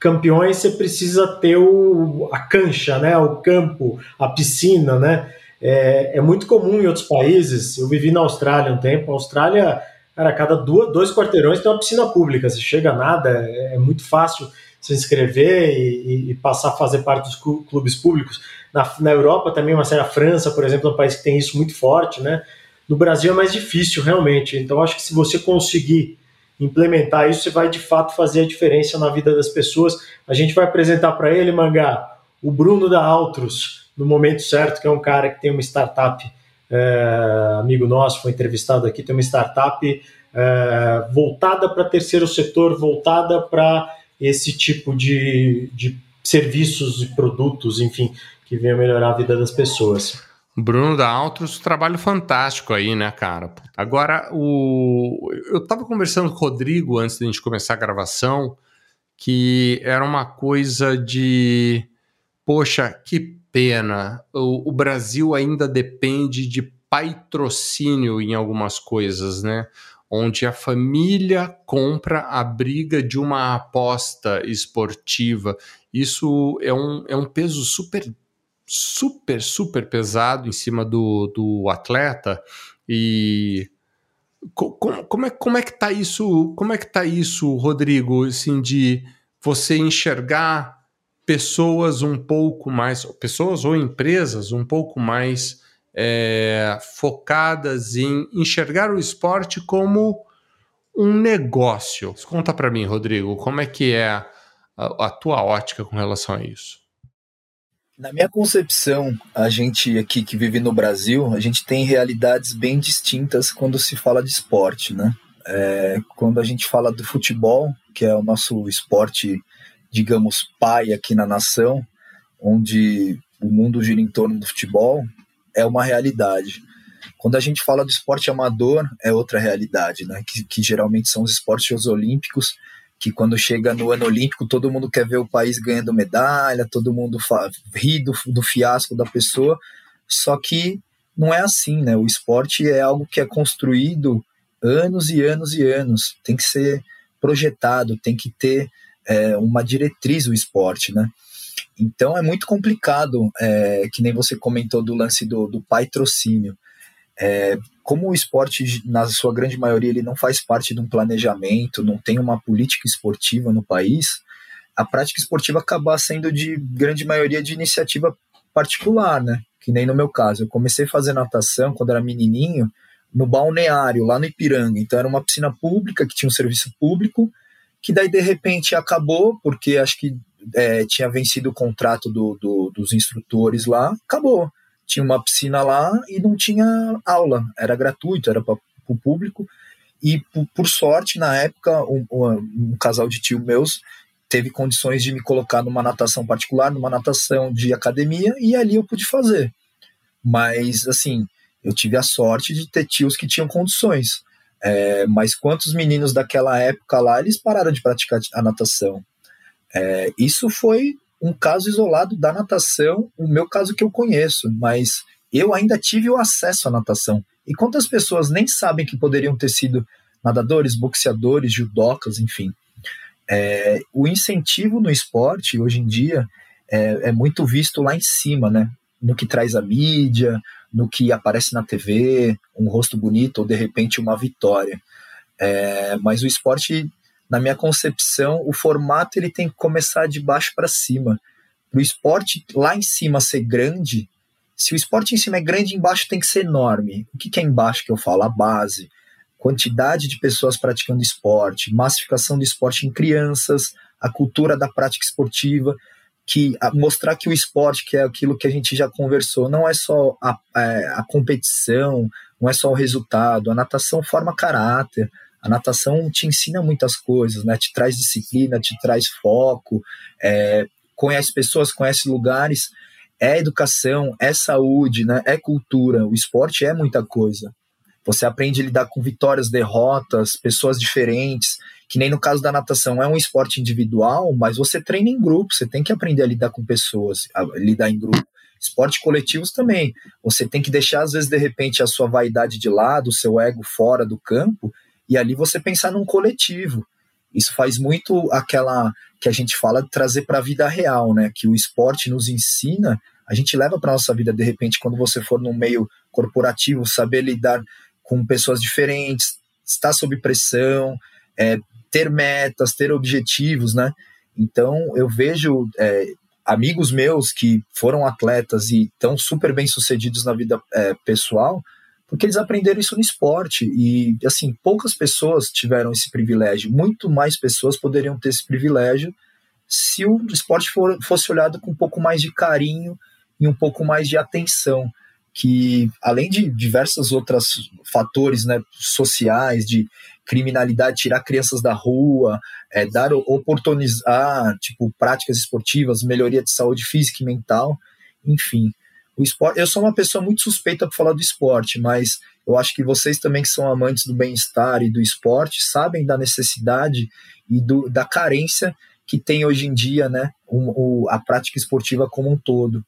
campeões, você precisa ter o, a cancha, né? O campo, a piscina, né? É, é, muito comum em outros países. Eu vivi na Austrália um tempo. A Austrália, cara, cada duas, dois quarteirões tem uma piscina pública. Você chega a nada, é, é muito fácil se inscrever e, e, passar a fazer parte dos clubes públicos. Na, na Europa também, uma série, a França, por exemplo, é um país que tem isso muito forte, né? No Brasil é mais difícil, realmente. Então, acho que se você conseguir implementar isso, você vai de fato fazer a diferença na vida das pessoas. A gente vai apresentar para ele, Mangá, o Bruno da Altros, no momento certo, que é um cara que tem uma startup, é, amigo nosso, foi entrevistado aqui, tem uma startup é, voltada para terceiro setor, voltada para esse tipo de, de serviços e produtos, enfim, que venham melhorar a vida das pessoas. Bruno da Altros, trabalho fantástico aí, né, cara? Agora, o... eu tava conversando com o Rodrigo antes da gente começar a gravação, que era uma coisa de. Poxa, que pena. O, o Brasil ainda depende de patrocínio em algumas coisas, né? Onde a família compra a briga de uma aposta esportiva. Isso é um, é um peso super super, super pesado em cima do, do atleta e como, como, é, como é que tá isso, como é que tá isso, Rodrigo, assim, de você enxergar pessoas um pouco mais, pessoas ou empresas um pouco mais é, focadas em enxergar o esporte como um negócio. Conta para mim, Rodrigo, como é que é a, a tua ótica com relação a isso? Na minha concepção, a gente aqui que vive no Brasil, a gente tem realidades bem distintas quando se fala de esporte, né? É, quando a gente fala do futebol, que é o nosso esporte, digamos, pai aqui na nação, onde o mundo gira em torno do futebol, é uma realidade. Quando a gente fala do esporte amador, é outra realidade, né? Que, que geralmente são os esportes olímpicos, que quando chega no ano olímpico todo mundo quer ver o país ganhando medalha, todo mundo ri do, do fiasco da pessoa, só que não é assim, né? O esporte é algo que é construído anos e anos e anos, tem que ser projetado, tem que ter é, uma diretriz o esporte, né? Então é muito complicado, é, que nem você comentou do lance do, do patrocínio. É, como o esporte, na sua grande maioria, ele não faz parte de um planejamento, não tem uma política esportiva no país, a prática esportiva acaba sendo de grande maioria de iniciativa particular, né? Que nem no meu caso. Eu comecei a fazer natação quando era menininho no balneário, lá no Ipiranga. Então era uma piscina pública que tinha um serviço público, que daí de repente acabou, porque acho que é, tinha vencido o contrato do, do, dos instrutores lá, acabou tinha uma piscina lá e não tinha aula, era gratuito, era para o público. E por, por, sorte, na época, um, um, um casal de tio meus teve condições de me colocar numa natação particular, numa natação de academia, e ali eu pude fazer. Mas, assim, eu tive a sorte de ter tios que tinham condições. É, mas quantos meninos daquela época lá, eles pararam de praticar a natação? É, isso foi um caso isolado da natação, o meu caso que eu conheço, mas eu ainda tive o acesso à natação. E quantas pessoas nem sabem que poderiam ter sido nadadores, boxeadores, judocas, enfim. É, o incentivo no esporte, hoje em dia, é, é muito visto lá em cima, né? No que traz a mídia, no que aparece na TV, um rosto bonito ou de repente uma vitória. É, mas o esporte, na minha concepção, o formato ele tem que começar de baixo para cima. O esporte lá em cima ser grande, se o esporte em cima é grande, embaixo tem que ser enorme. O que, que é embaixo que eu falo? A base. Quantidade de pessoas praticando esporte, massificação do esporte em crianças, a cultura da prática esportiva que mostrar que o esporte, que é aquilo que a gente já conversou, não é só a, a, é, a competição, não é só o resultado. A natação forma caráter. A natação te ensina muitas coisas, né? Te traz disciplina, te traz foco, é, conhece pessoas, conhece lugares. É educação, é saúde, né? É cultura. O esporte é muita coisa. Você aprende a lidar com vitórias, derrotas, pessoas diferentes que nem no caso da natação é um esporte individual, mas você treina em grupo, você tem que aprender a lidar com pessoas, lidar em grupo. Esportes coletivos também. Você tem que deixar, às vezes, de repente, a sua vaidade de lado, o seu ego fora do campo, e ali você pensar num coletivo. Isso faz muito aquela que a gente fala de trazer para a vida real, né? Que o esporte nos ensina, a gente leva para nossa vida de repente quando você for num meio corporativo, saber lidar com pessoas diferentes, estar sob pressão, é, ter metas, ter objetivos, né? Então eu vejo é, amigos meus que foram atletas e estão super bem sucedidos na vida é, pessoal, porque eles aprenderam isso no esporte e assim poucas pessoas tiveram esse privilégio. Muito mais pessoas poderiam ter esse privilégio se o esporte for, fosse olhado com um pouco mais de carinho e um pouco mais de atenção que além de diversos outros fatores né, sociais, de criminalidade, tirar crianças da rua, é, dar oportunizar tipo práticas esportivas, melhoria de saúde física e mental, enfim. O esporte, eu sou uma pessoa muito suspeita para falar do esporte, mas eu acho que vocês também que são amantes do bem-estar e do esporte sabem da necessidade e do, da carência que tem hoje em dia, né, o, o, a prática esportiva como um todo.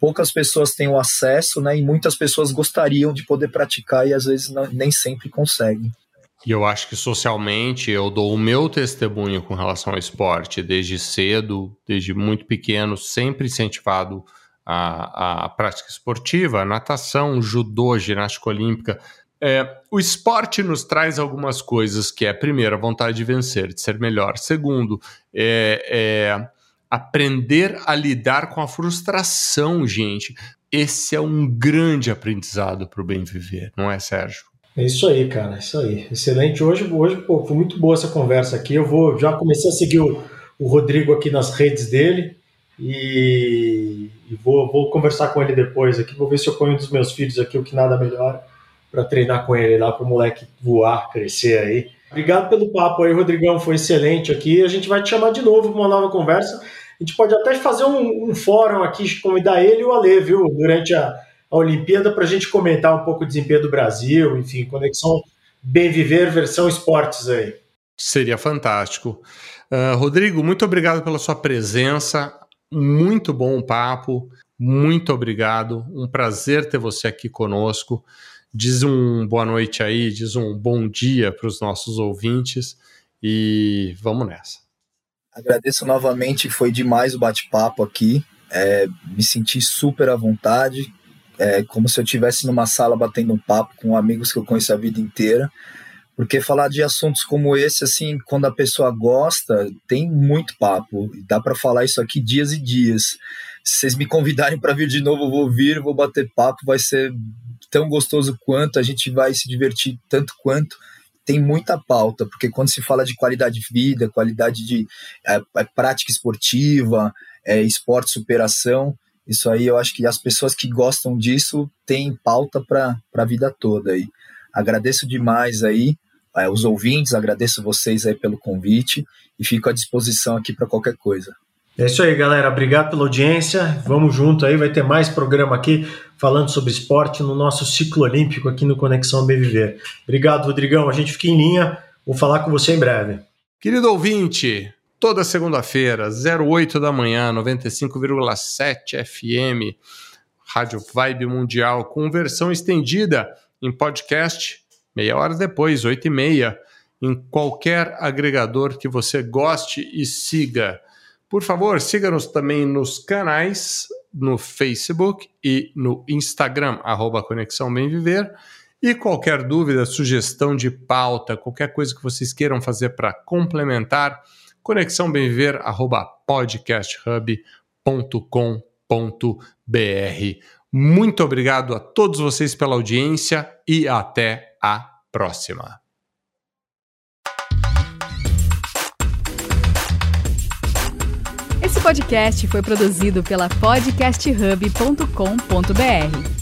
Poucas pessoas têm o acesso, né, e muitas pessoas gostariam de poder praticar e às vezes não, nem sempre conseguem. E eu acho que socialmente eu dou o meu testemunho com relação ao esporte, desde cedo, desde muito pequeno, sempre incentivado a, a prática esportiva, natação, judô, ginástica olímpica. É, o esporte nos traz algumas coisas que é, primeiro, a vontade de vencer, de ser melhor. Segundo, é, é aprender a lidar com a frustração, gente. Esse é um grande aprendizado para o bem viver, não é, Sérgio? É isso aí, cara, é isso aí. Excelente. Hoje, hoje pô, foi muito boa essa conversa aqui. Eu vou já comecei a seguir o, o Rodrigo aqui nas redes dele e, e, vou, vou conversar com ele depois aqui. Vou ver se eu ponho um dos meus filhos aqui, o que nada melhor, para treinar com ele lá, para o moleque voar, crescer aí. Obrigado pelo papo aí, Rodrigão. Foi excelente aqui. A gente vai te chamar de novo para uma nova conversa. A gente pode até fazer um, um fórum aqui, convidar ele e o Ale, viu? Durante a, a Olimpíada para a gente comentar um pouco o desempenho do Brasil, enfim, conexão Bem Viver versão esportes aí. Seria fantástico. Uh, Rodrigo, muito obrigado pela sua presença. Muito bom papo. Muito obrigado. Um prazer ter você aqui conosco. Diz um boa noite aí, diz um bom dia para os nossos ouvintes e vamos nessa. Agradeço novamente, foi demais o bate-papo aqui. É, me senti super à vontade é como se eu estivesse numa sala batendo um papo com amigos que eu conheço a vida inteira. Porque falar de assuntos como esse, assim, quando a pessoa gosta, tem muito papo. Dá para falar isso aqui dias e dias. Se vocês me convidarem [laughs] para vir de novo, eu vou vir, vou bater papo, vai ser tão gostoso quanto, a gente vai se divertir tanto quanto. Tem muita pauta, porque quando se fala de qualidade de vida, qualidade de é, é, prática esportiva, é, esporte superação, isso aí eu acho que as pessoas que gostam disso têm pauta para a vida toda aí. Agradeço demais aí é, os ouvintes, agradeço vocês aí pelo convite e fico à disposição aqui para qualquer coisa. É isso aí, galera. Obrigado pela audiência. Vamos junto aí, vai ter mais programa aqui falando sobre esporte no nosso ciclo olímpico aqui no Conexão Bem Viver. Obrigado, Rodrigão. A gente fica em linha. Vou falar com você em breve. Querido ouvinte, toda segunda-feira, 08 da manhã, 95,7 FM, Rádio Vibe Mundial, com versão estendida em podcast, meia hora depois, 8 e meia, em qualquer agregador que você goste e siga. Por favor, siga-nos também nos canais no Facebook e no Instagram, arroba Conexão Bem Viver. E qualquer dúvida, sugestão de pauta, qualquer coisa que vocês queiram fazer para complementar, conexão bem viver, arroba podcasthub.com.br. Muito obrigado a todos vocês pela audiência e até a próxima. Esse podcast foi produzido pela podcasthub.com.br.